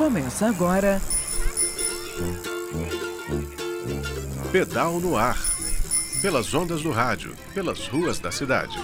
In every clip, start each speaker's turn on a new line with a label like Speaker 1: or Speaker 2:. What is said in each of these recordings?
Speaker 1: Começa agora.
Speaker 2: Pedal no ar. Pelas ondas do rádio, pelas ruas da cidade.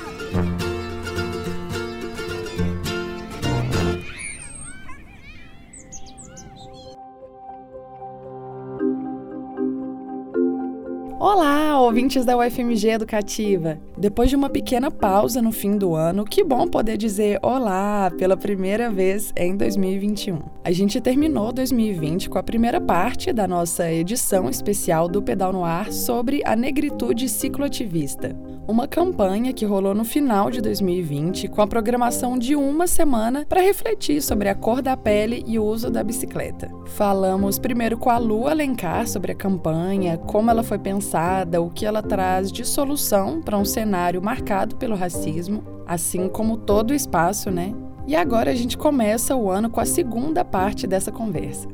Speaker 3: Ouvintes da UFMG Educativa! Depois de uma pequena pausa no fim do ano, que bom poder dizer olá pela primeira vez em 2021. A gente terminou 2020 com a primeira parte da nossa edição especial do Pedal no Ar sobre a negritude cicloativista uma campanha que rolou no final de 2020 com a programação de uma semana para refletir sobre a cor da pele e o uso da bicicleta. Falamos primeiro com a Lu Alencar sobre a campanha, como ela foi pensada, o que ela traz de solução para um cenário marcado pelo racismo, assim como todo o espaço, né? E agora a gente começa o ano com a segunda parte dessa conversa.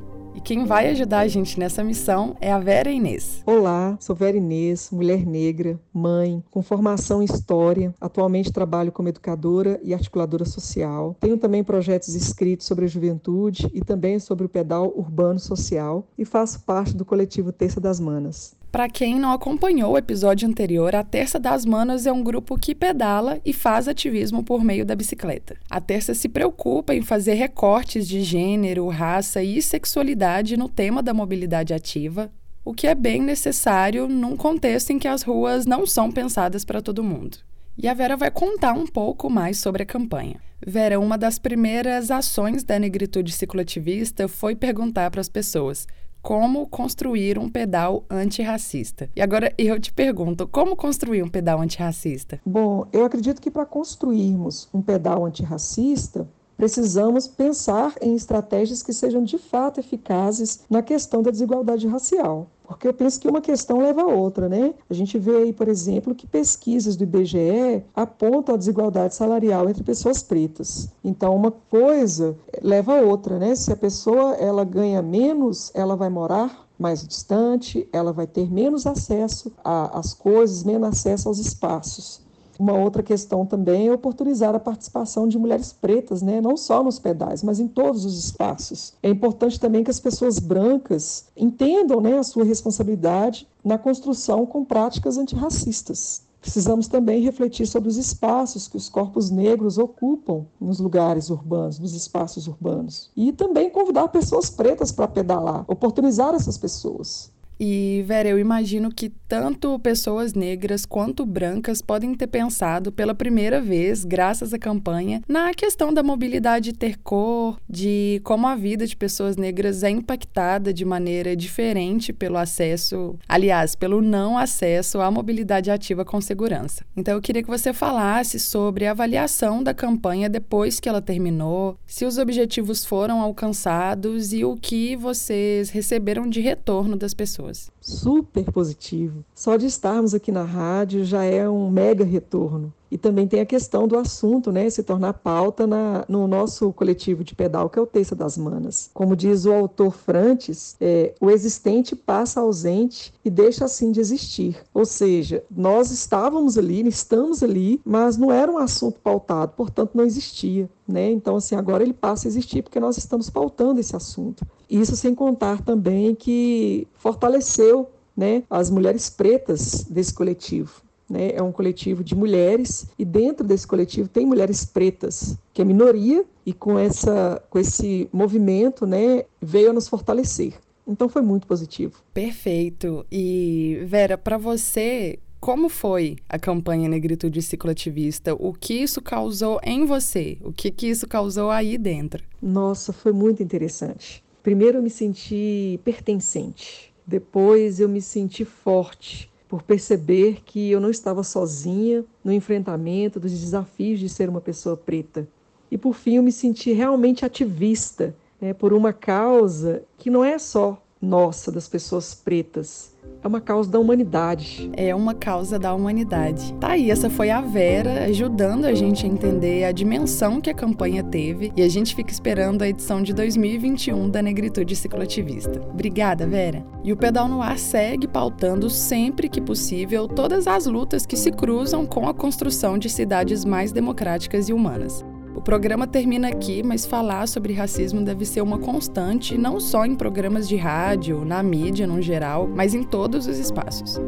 Speaker 3: Quem vai ajudar a gente nessa missão é a Vera Inês.
Speaker 4: Olá, sou Vera Inês, mulher negra, mãe, com formação em História. Atualmente trabalho como educadora e articuladora social. Tenho também projetos escritos sobre a juventude e também sobre o pedal urbano social e faço parte do coletivo Terça das Manas.
Speaker 3: Para quem não acompanhou o episódio anterior, a Terça das Manas é um grupo que pedala e faz ativismo por meio da bicicleta. A Terça se preocupa em fazer recortes de gênero, raça e sexualidade no tema da mobilidade ativa, o que é bem necessário num contexto em que as ruas não são pensadas para todo mundo. E a Vera vai contar um pouco mais sobre a campanha. Vera, uma das primeiras ações da negritude cicloativista foi perguntar para as pessoas como construir um pedal antirracista. E agora eu te pergunto, como construir um pedal antirracista?
Speaker 4: Bom, eu acredito que para construirmos um pedal antirracista, precisamos pensar em estratégias que sejam de fato eficazes na questão da desigualdade racial. Porque eu penso que uma questão leva a outra, né? A gente vê aí, por exemplo, que pesquisas do IBGE apontam a desigualdade salarial entre pessoas pretas. Então, uma coisa leva a outra, né? Se a pessoa ela ganha menos, ela vai morar mais distante, ela vai ter menos acesso às coisas, menos acesso aos espaços. Uma outra questão também é oportunizar a participação de mulheres pretas, né? não só nos pedais, mas em todos os espaços. É importante também que as pessoas brancas entendam né, a sua responsabilidade na construção com práticas antirracistas. Precisamos também refletir sobre os espaços que os corpos negros ocupam nos lugares urbanos, nos espaços urbanos. E também convidar pessoas pretas para pedalar, oportunizar essas pessoas.
Speaker 3: E, Vera, eu imagino que tanto pessoas negras quanto brancas podem ter pensado pela primeira vez, graças à campanha, na questão da mobilidade ter cor, de como a vida de pessoas negras é impactada de maneira diferente pelo acesso, aliás, pelo não acesso à mobilidade ativa com segurança. Então, eu queria que você falasse sobre a avaliação da campanha depois que ela terminou, se os objetivos foram alcançados e o que vocês receberam de retorno das pessoas pessoas.
Speaker 4: Super positivo. Só de estarmos aqui na rádio já é um mega retorno. E também tem a questão do assunto, né, se tornar pauta na, no nosso coletivo de pedal, que é o Terça das Manas. Como diz o autor Frantes, é, o existente passa ausente e deixa assim de existir. Ou seja, nós estávamos ali, estamos ali, mas não era um assunto pautado, portanto não existia. Né? Então, assim, agora ele passa a existir porque nós estamos pautando esse assunto. Isso sem contar também que fortaleceu né, as mulheres pretas desse coletivo né, é um coletivo de mulheres e dentro desse coletivo tem mulheres pretas, que é minoria e com essa com esse movimento, né, veio a nos fortalecer. Então foi muito positivo.
Speaker 3: Perfeito. E Vera, para você, como foi a campanha Negritude Cicloativista? O que isso causou em você? O que, que isso causou aí dentro?
Speaker 4: Nossa, foi muito interessante. Primeiro eu me senti pertencente. Depois eu me senti forte por perceber que eu não estava sozinha no enfrentamento dos desafios de ser uma pessoa preta. E por fim, eu me senti realmente ativista né, por uma causa que não é só nossa, das pessoas pretas, é uma causa da humanidade.
Speaker 3: É uma causa da humanidade. Tá aí, essa foi a Vera ajudando a gente a entender a dimensão que a campanha teve e a gente fica esperando a edição de 2021 da Negritude Cicloativista. Obrigada, Vera. E o Pedal no Ar segue pautando sempre que possível todas as lutas que se cruzam com a construção de cidades mais democráticas e humanas. O programa termina aqui, mas falar sobre racismo deve ser uma constante, não só em programas de rádio, na mídia no geral, mas em todos os espaços.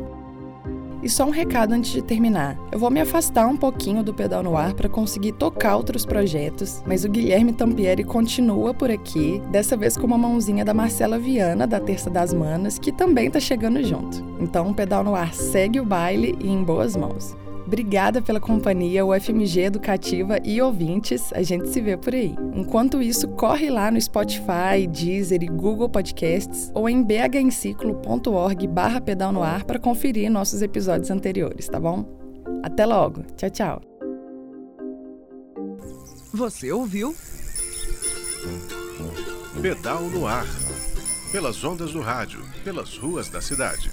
Speaker 3: E só um recado antes de terminar. Eu vou me afastar um pouquinho do pedal no ar para conseguir tocar outros projetos, mas o Guilherme Tampieri continua por aqui, dessa vez com uma mãozinha da Marcela Viana, da Terça das Manas, que também tá chegando junto. Então, o pedal no ar segue o baile e em boas mãos. Obrigada pela companhia, UFMG Educativa e ouvintes. A gente se vê por aí. Enquanto isso, corre lá no Spotify, Deezer e Google Podcasts ou em bhenciclo.org barra pedal no ar para conferir nossos episódios anteriores, tá bom? Até logo. Tchau, tchau.
Speaker 1: Você ouviu?
Speaker 2: Pedal no ar. Pelas ondas do rádio, pelas ruas da cidade.